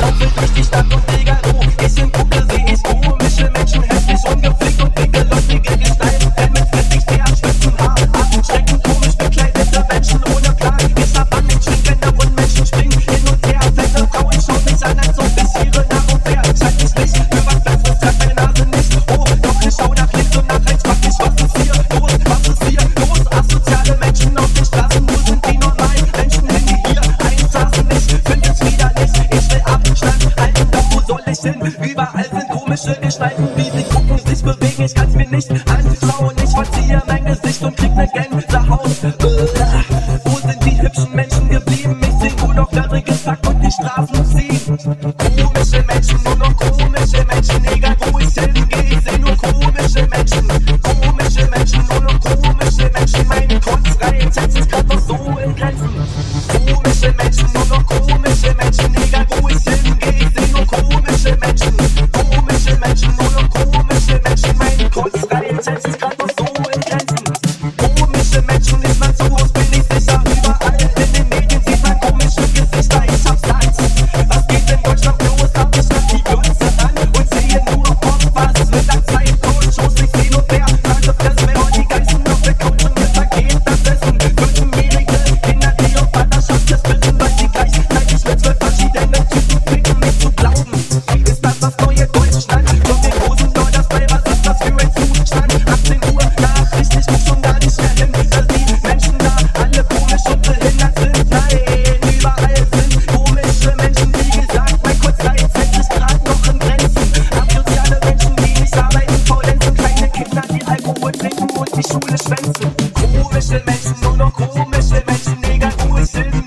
Não tem triste, tô ligado, esse é o problema hin. Überall sind komische Gestalten, wie sie gucken, sich bewegen. Ich kann's mir nicht anschauen. Ich verziehe mein Gesicht und krieg ne Gänsehaut. Äh, wo sind die hübschen Menschen geblieben? Ich seh nur noch gaddriges Sack und die Straßen ziehen. Komische Menschen, nur noch komische Menschen. Egal wo ich hingehe, ich seh nur komische Menschen. viel Alkohol trinken und die Schule schwänzen. Komische Menschen, nur noch komische Menschen, egal wo ich sind.